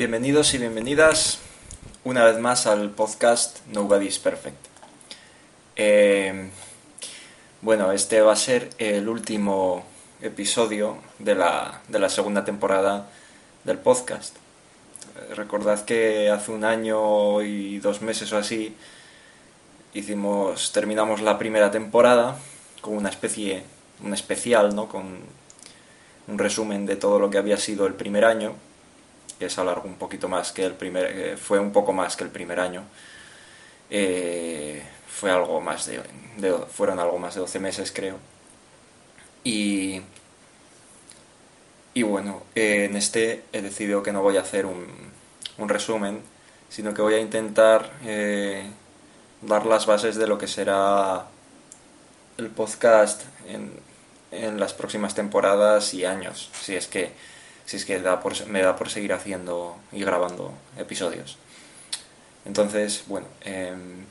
Bienvenidos y bienvenidas una vez más al podcast Nobody's Perfect. Eh, bueno, este va a ser el último episodio de la, de la segunda temporada del podcast. Eh, recordad que hace un año y dos meses o así hicimos, terminamos la primera temporada con una especie, un especial, ¿no? Con un resumen de todo lo que había sido el primer año que es alargó un poquito más que el primer, eh, fue un poco más que el primer año. Eh, fue algo más de, fueron algo más de 12 meses creo. Y, y bueno, eh, en este he decidido que no voy a hacer un, un resumen, sino que voy a intentar dar las bases de lo que será el podcast en, en las próximas temporadas y años, si es que si es que me da por seguir haciendo y grabando episodios. Entonces, bueno, em,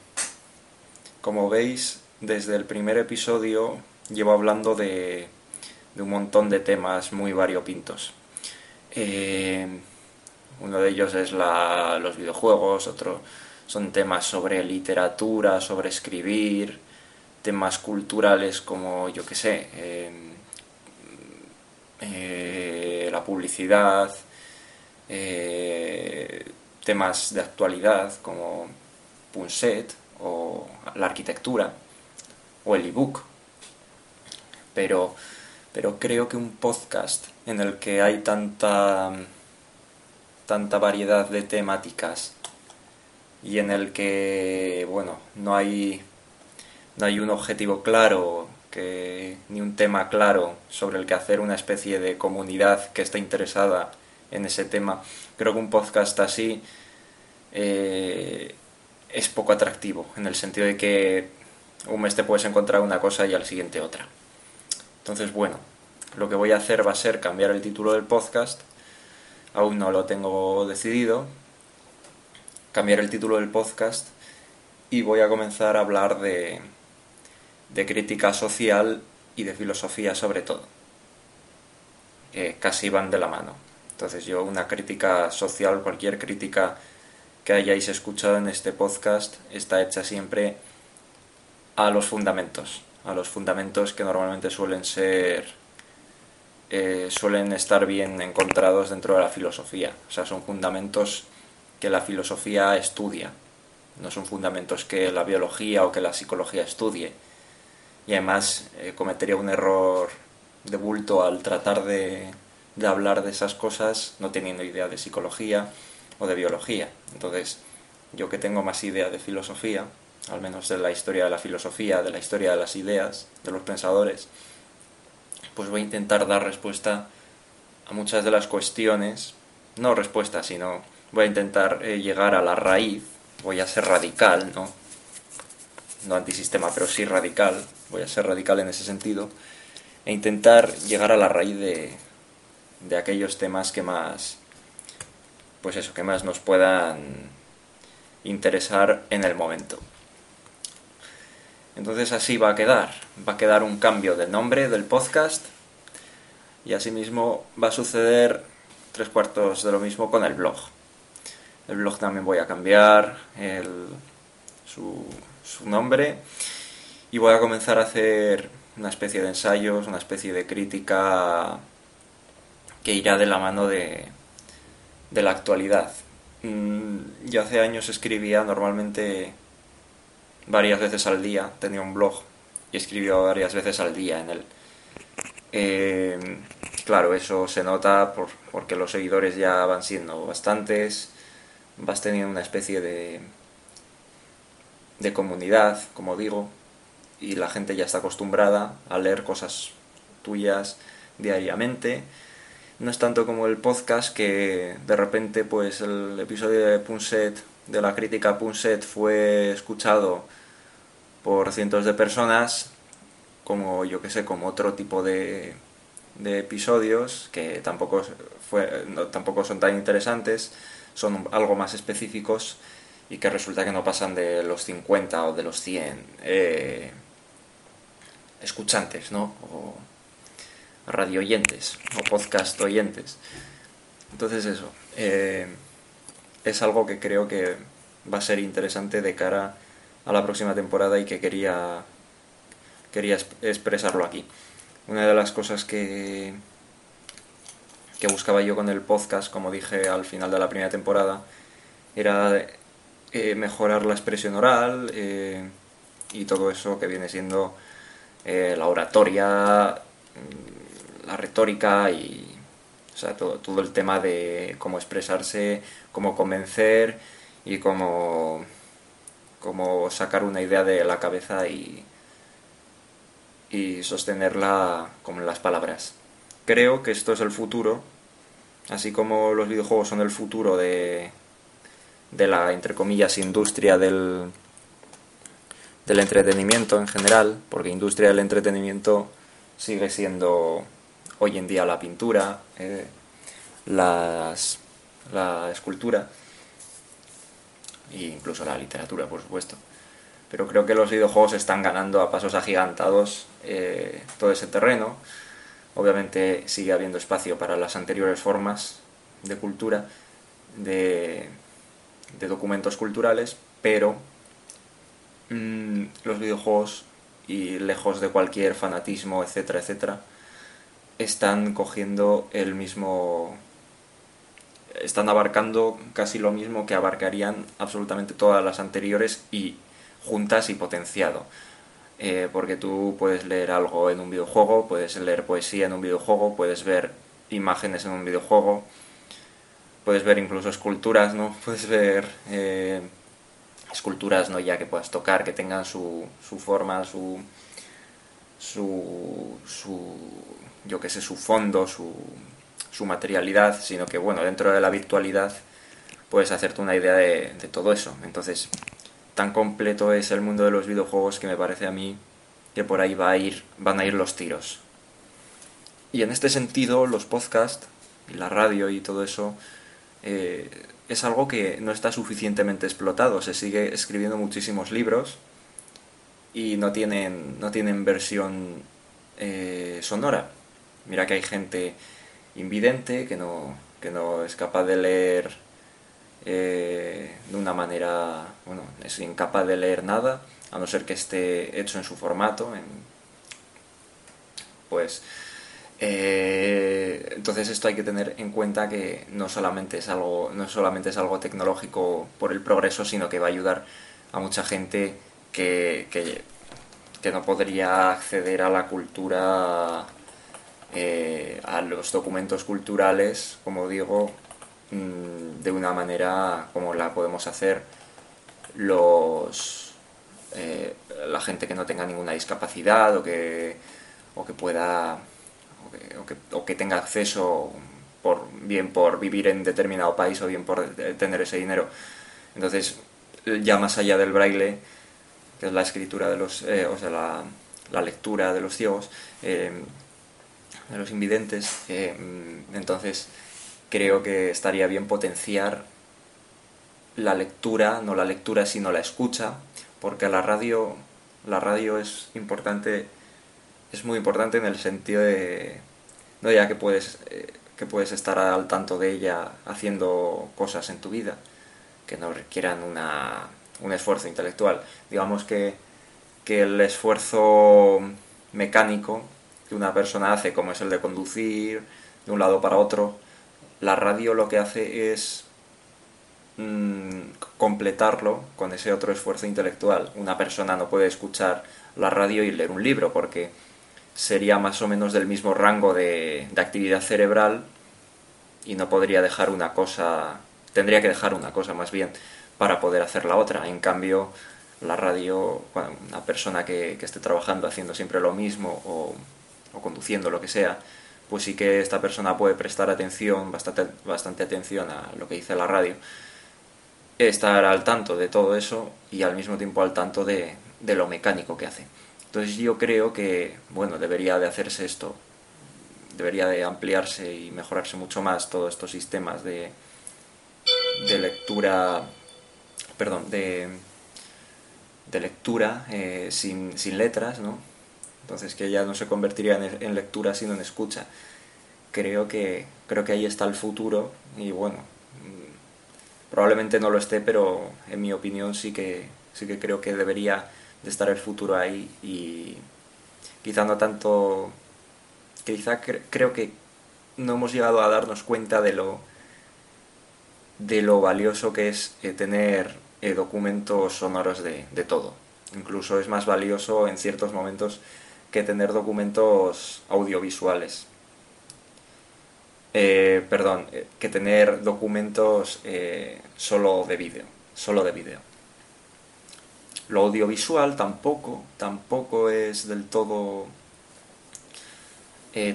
como veis, desde el primer episodio llevo hablando de, un montón de temas muy variopintos. Em, uno de ellos es los videojuegos, otro son temas sobre literatura, sobre escribir, temas culturales como, yo qué sé, em, eh, la publicidad, eh, temas de actualidad como Punset o la arquitectura o el ebook. Pero, pero creo que un podcast en el que hay tanta, tanta variedad de temáticas y en el que, bueno, no hay, no hay un objetivo claro que ni un tema claro sobre el que hacer una especie de comunidad que está interesada en ese tema. Creo que un podcast así eh, es poco atractivo, en el sentido de que un mes te puedes encontrar una cosa y al siguiente otra. Entonces, bueno, lo que voy a hacer va a ser cambiar el título del podcast. Aún no lo tengo decidido. Cambiar el título del podcast y voy a comenzar a hablar de, de crítica social y de filosofía sobre todo. casi van de la mano. Entonces yo una crítica social, cualquier crítica que hayáis escuchado en este podcast está hecha siempre a los fundamentos, a los fundamentos que normalmente suelen ser eh, suelen estar bien encontrados dentro de la filosofía. O sea, son fundamentos que la filosofía estudia, no son fundamentos que la biología o que la psicología estudie y además eh, cometería un error de bulto al tratar de, de hablar de esas cosas no teniendo idea de psicología o de biología. Entonces, yo que tengo más idea de filosofía, al menos de la historia de la filosofía, de la historia de las ideas, de los pensadores, pues voy a intentar dar respuesta a muchas de las cuestiones, no respuesta, sino voy a intentar eh, llegar a la raíz, voy a ser radical, ¿no? No antisistema, pero sí radical, voy a ser radical en ese sentido, e intentar llegar a la raíz de, de aquellos temas que más, pues eso, que más nos puedan interesar en el momento. Entonces así va a quedar, va a quedar un cambio de nombre del podcast y asimismo va a suceder tres cuartos de lo mismo con el blog. El blog también voy a cambiar el, su, su nombre y voy a comenzar a hacer una especie de ensayos, una especie de crítica que irá de la mano de, de la actualidad. Mm, yo hace años escribía normalmente varias veces al día, tenía un blog y escribía varias veces al día en él. Eh, claro, eso se nota por, porque los seguidores ya van siendo bastantes, vas teniendo una especie de, de comunidad, como digo, y la gente ya está acostumbrada a leer cosas tuyas diariamente. No es tanto como el podcast que de repente pues el episodio de Punset, de la crítica Punset fue escuchado por cientos de personas, como yo que sé, como otro tipo de, de episodios que tampoco, fue, tampoco son tan interesantes, son algo más específicos y que resulta que no pasan de los 50 o de los 100 eh, escuchantes, ¿no? O radio oyentes o podcast oyentes. Entonces eso. Eh, es algo que creo que va a ser interesante de cara a la próxima temporada y que quería, quería expresarlo aquí. Una de las cosas que, que buscaba yo con el podcast, como dije al final de la primera temporada, era eh, mejorar la expresión oral eh, y todo eso que viene siendo eh, la oratoria, mm, la retórica y todo, todo el tema de cómo expresarse, cómo convencer y cómo, cómo sacar una idea de la cabeza y, y sostenerla con las palabras. Creo que esto es el futuro, así como los videojuegos son el futuro de, de la, entre comillas, industria del, del entretenimiento en general, porque industria del entretenimiento sigue siendo hoy en día la pintura, eh, las, la escultura e incluso la literatura, por supuesto. Pero creo que los videojuegos están ganando a pasos agigantados eh, todo ese terreno. Obviamente sigue habiendo espacio para las anteriores formas de cultura, de, de documentos culturales, pero mm, los videojuegos, y lejos de cualquier fanatismo, etcétera, etcétera, están cogiendo el mismo... están abarcando casi lo mismo que abarcarían absolutamente todas las anteriores y juntas y potenciado. Eh, porque tú puedes leer algo en un videojuego, puedes leer poesía en un videojuego, puedes ver imágenes en un videojuego, puedes ver incluso esculturas, ¿no? Puedes ver eh, esculturas, ¿no? Ya que puedas tocar, que tengan su, su forma, su, su, su, yo que sé, su fondo, su, su materialidad, sino que, bueno, dentro de la virtualidad puedes hacerte una idea de, todo eso. Entonces, tan completo es el mundo de los videojuegos que me parece a mí que por ahí va a ir, van a ir los tiros. Y en este sentido, los podcasts la radio y todo eso eh, es algo que no está suficientemente explotado. Se sigue escribiendo muchísimos libros y no tienen, no tienen versión eh, sonora. Mira que hay gente invidente que no, que no es capaz de leer eh, de una manera, bueno, es incapaz de leer nada, a no ser que esté hecho en su formato, pues eh, entonces esto hay que tener en cuenta que no solamente es algo no solamente es algo tecnológico por el progreso sino que va a ayudar a mucha gente que, que, no podría acceder a la cultura eh, a los documentos culturales como digo mm, de una manera como la podemos hacer los eh, la gente que no tenga ninguna discapacidad o que o que pueda o que, tenga acceso por, bien por vivir en determinado país o bien por tener ese dinero. Entonces, ya más allá del braille, que es la escritura de los, eh, o sea, la, lectura de los ciegos, eh, de los invidentes, eh, entonces creo que estaría bien potenciar la lectura, no la lectura sino la escucha, porque la radio, la radio es importante es muy importante en el sentido de, no ya que puedes, eh, que puedes estar al tanto de ella haciendo cosas en tu vida que no requieran una, un esfuerzo intelectual. Digamos que, que el esfuerzo mecánico que una persona hace, como es el de conducir de un lado para otro, la radio lo que hace es mm, completarlo con ese otro esfuerzo intelectual. Una persona no puede escuchar la radio y leer un libro porque sería más o menos del mismo rango de, actividad cerebral y no podría dejar una cosa, tendría que dejar una cosa más bien para poder hacer la otra. En cambio, la radio, una persona que, esté trabajando haciendo siempre lo mismo o, conduciendo lo que sea, pues sí que esta persona puede prestar atención, bastante, bastante atención a lo que dice la radio, estar al tanto de todo eso y al mismo tiempo al tanto de lo mecánico que hace. Entonces yo creo que, bueno, debería de hacerse esto, debería de ampliarse y mejorarse mucho más todos estos sistemas de, de lectura, perdón, de, de lectura eh, sin, sin, letras, ¿no? Entonces que ya no se convertiría en, en, lectura sino en escucha. Creo que, creo que ahí está el futuro y bueno, mm, probablemente no lo esté, pero en mi opinión sí que, sí que creo que debería de estar el futuro ahí y quizá no tanto, quizá creo que no hemos llegado a darnos cuenta de lo, de lo valioso que es eh, tener eh, documentos sonoros de, de todo. Incluso es más valioso en ciertos momentos que tener documentos audiovisuales. Eh, perdón, que tener documentos solo de vídeo, solo de vídeo. Lo audiovisual tampoco, tampoco es del todo,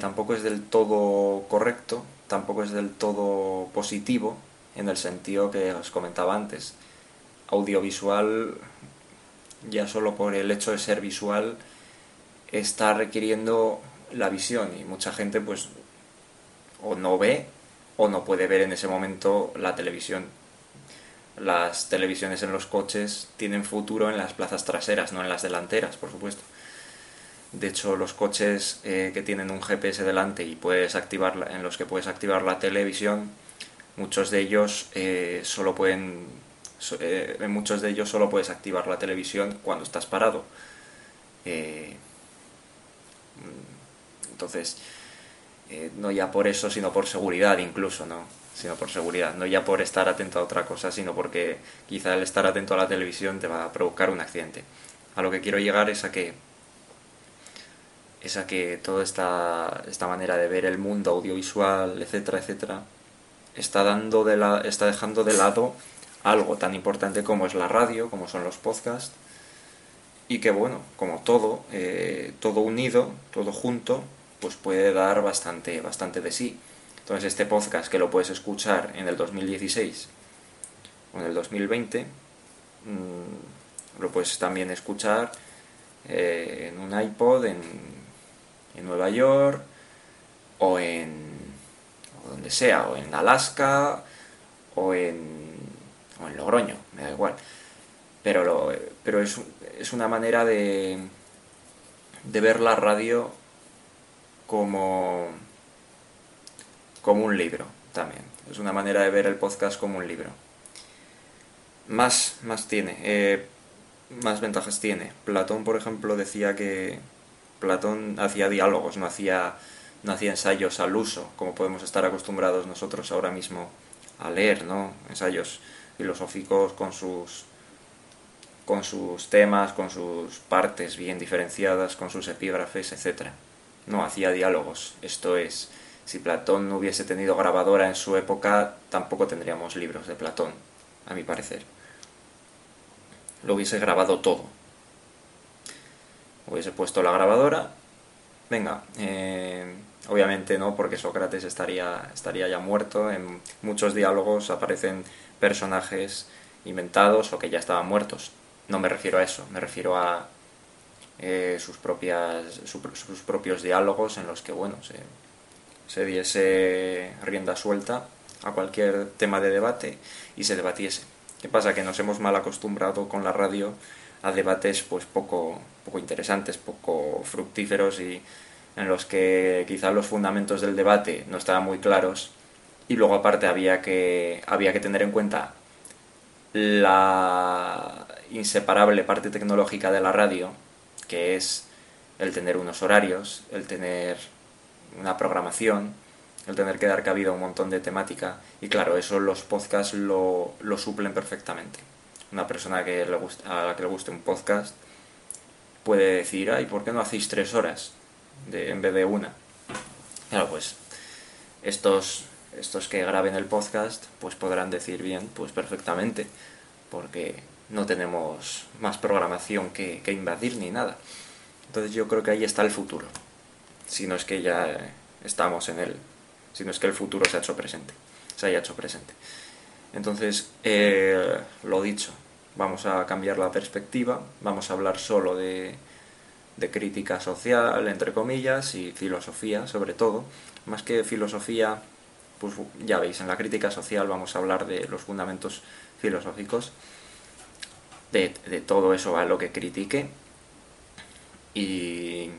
tampoco es del todo correcto, tampoco es del todo positivo en el sentido que os comentaba antes. Audiovisual, ya solo por el hecho de ser visual, está requiriendo la visión y mucha gente pues o no ve o no puede ver en ese momento la televisión. Las televisiones en los coches tienen futuro en las plazas traseras, no en las delanteras, por supuesto. De hecho, los coches eh, que tienen un GPS delante y puedes activar, en los que puedes activar la televisión, muchos de ellos eh, solo pueden, eh, en muchos de ellos solo puedes activar la televisión cuando estás parado. entonces, eh, no ya por eso, sino por seguridad incluso, ¿no? Sino por seguridad, no ya por estar atento a otra cosa, sino porque quizá el estar atento a la televisión te va a provocar un accidente. A lo que quiero llegar es a que es que toda esta, esta manera de ver el mundo audiovisual, etcétera, etcétera, está, dando de la, está dejando de lado algo tan importante como es la radio, como son los podcasts, y que bueno, como todo, eh, todo unido, todo junto, pues puede dar bastante, bastante de sí. Entonces este podcast que lo puedes escuchar en el 2016 o en el 2020, mm, lo puedes también escuchar eh, en un iPod en, en, Nueva York o en donde sea, o en Alaska o en, o en Logroño, me da igual. Pero, lo, pero es, es una manera de, de ver la radio como, como un libro también. Es una manera de ver el podcast como un libro. Más, más tiene, eh, más ventajas tiene. Platón, por ejemplo, decía que Platón hacía diálogos, no hacía, no hacía ensayos al uso, como podemos estar acostumbrados nosotros ahora mismo a leer, ¿no? Ensayos filosóficos con sus con sus temas, con sus partes bien diferenciadas, con sus epígrafes, etcétera no hacía diálogos. Esto es, si Platón no hubiese tenido grabadora en su época, tampoco tendríamos libros de Platón, a mi parecer. Lo hubiese grabado todo. Hubiese puesto la grabadora. Venga, eh, obviamente no, porque Sócrates estaría, estaría ya muerto. En muchos diálogos aparecen personajes inventados o que ya estaban muertos. No me refiero a eso, me refiero a eh, sus, propias, sus propios diálogos en los que bueno, se, se diese rienda suelta a cualquier tema de debate y se debatiese. ¿Qué pasa? Que nos hemos mal acostumbrado con la radio a debates pues poco, poco interesantes, poco fructíferos y en los que quizá los fundamentos del debate no estaban muy claros y luego aparte había que, había que tener en cuenta la inseparable parte tecnológica de la radio que es el tener unos horarios, el tener una programación, el tener que dar cabida a un montón de temática. Y claro, eso los podcasts lo, lo suplen perfectamente. Una persona que le a la que le guste un podcast puede decir, ay, ¿por qué no hacéis tres horas de, en vez de una? Claro, pues estos, estos que graben el podcast pues podrán decir bien, pues perfectamente, porque no tenemos más programación que, invadir ni nada. Entonces yo creo que ahí está el futuro. Si no es que ya estamos en él. Si no es que el futuro se ha hecho presente. Se haya hecho presente. Entonces, eh, lo dicho, vamos a cambiar la perspectiva. Vamos a hablar solo de, de crítica social, entre comillas, y filosofía, sobre todo. Más que filosofía, pues ya veis, en la crítica social vamos a hablar de los fundamentos filosóficos de, todo eso a lo que critique. Y,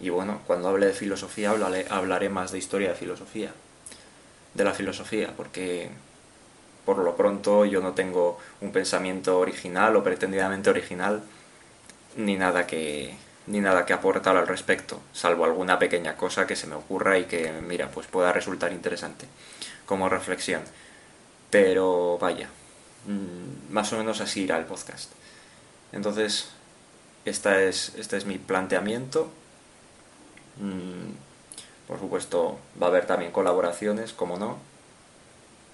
y bueno, cuando hable de filosofía hablaré, hablaré más de historia de filosofía, de la filosofía, porque por lo pronto yo no tengo un pensamiento original o pretendidamente original, ni nada que, ni nada que aportar al respecto, salvo alguna pequeña cosa que se me ocurra y que, mira, pues pueda resultar interesante como reflexión. Pero vaya, mm, más o menos así irá el podcast. Entonces, esta es, este es mi planteamiento. Mm, por supuesto, va a haber también colaboraciones, como no,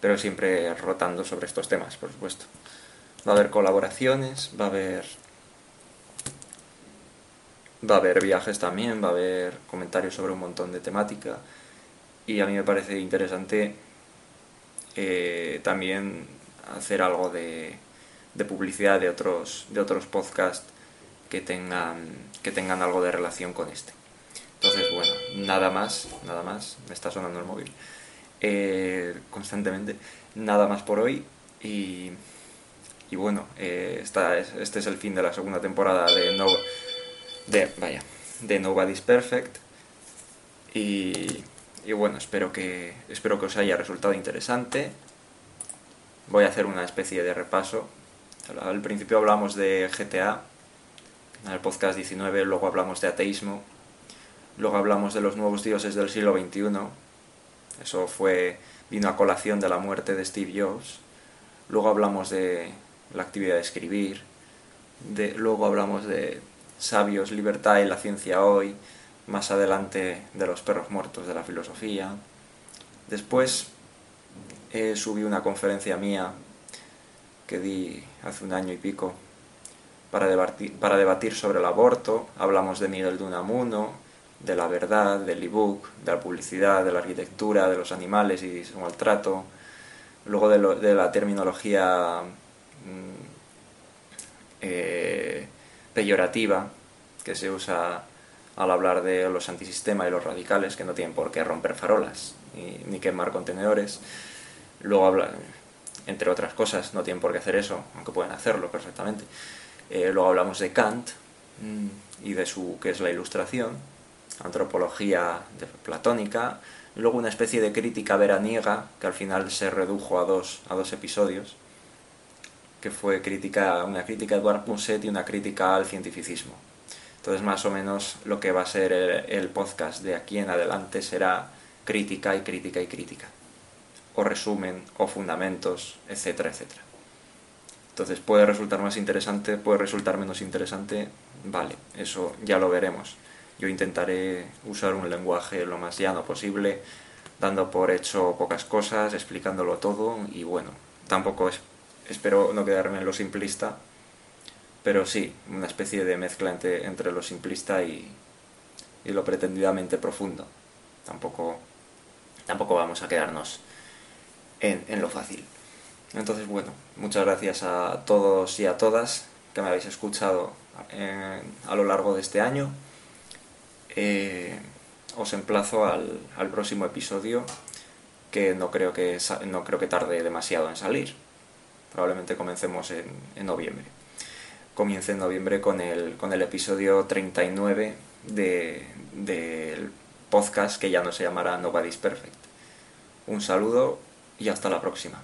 pero siempre rotando sobre estos temas, por supuesto. Va a haber colaboraciones, va a haber va a haber viajes también, va a haber comentarios sobre un montón de temática y a mí me parece interesante eh, también hacer algo de, de, publicidad de otros de otros podcasts que tengan que tengan algo de relación con este. Entonces, bueno, nada más, nada más, me está sonando el móvil eh, constantemente, nada más por hoy y, y bueno, eh, esta este es el fin de la segunda temporada de No de, vaya, de Nobody's Perfect. Y, y, bueno, espero que, espero que os haya resultado interesante. Voy a hacer una especie de repaso. Al principio hablamos de GTA, en el podcast 19, luego hablamos de ateísmo, luego hablamos de los nuevos dioses del siglo XXI. Eso fue, vino a colación de la muerte de Steve Jobs. Luego hablamos de la actividad de escribir, luego hablamos de Sabios, Libertad y la Ciencia Hoy, más adelante de los perros muertos de la filosofía. Después eh, subí una conferencia mía que di hace un año y pico para debatir, para debatir sobre el aborto. Hablamos de Miguel de Unamuno, de la verdad, del ebook, de la publicidad, de la arquitectura, de los animales y su maltrato. Luego de, la terminología mm, eh, peyorativa que se usa al hablar de los antisistemas y los radicales, que no tienen por qué romper farolas ni, quemar contenedores. Luego habla, entre otras cosas, no tienen por qué hacer eso, aunque pueden hacerlo perfectamente. Eh, luego hablamos de Kant mm, y de su que es la ilustración, antropología platónica, luego una especie de crítica veraniega que al final se redujo a dos, a dos episodios que fue crítica, una crítica a Edward Punset y una crítica al cientificismo. Entonces, más o menos lo que va a ser el, podcast de aquí en adelante será crítica y crítica y crítica. O resumen, o fundamentos, etcétera, etcétera. Entonces, puede resultar más interesante, puede resultar menos interesante, vale, eso ya lo veremos. Yo intentaré usar un lenguaje lo más llano posible, dando por hecho pocas cosas, explicándolo todo y bueno, tampoco es espero no quedarme en lo simplista, pero sí, una especie de mezcla entre, entre lo simplista y, y, lo pretendidamente profundo. Tampoco, tampoco vamos a quedarnos en, en, lo fácil. Entonces, bueno, muchas gracias a todos y a todas que me habéis escuchado a lo largo de este año. Eh, os emplazo al, al, próximo episodio que no creo que no creo que tarde demasiado en salir probablemente comencemos en, en noviembre. Comience en noviembre con el, con el episodio 39 del de, podcast que ya no se llamará Nobody's Perfect. Un saludo y hasta la próxima.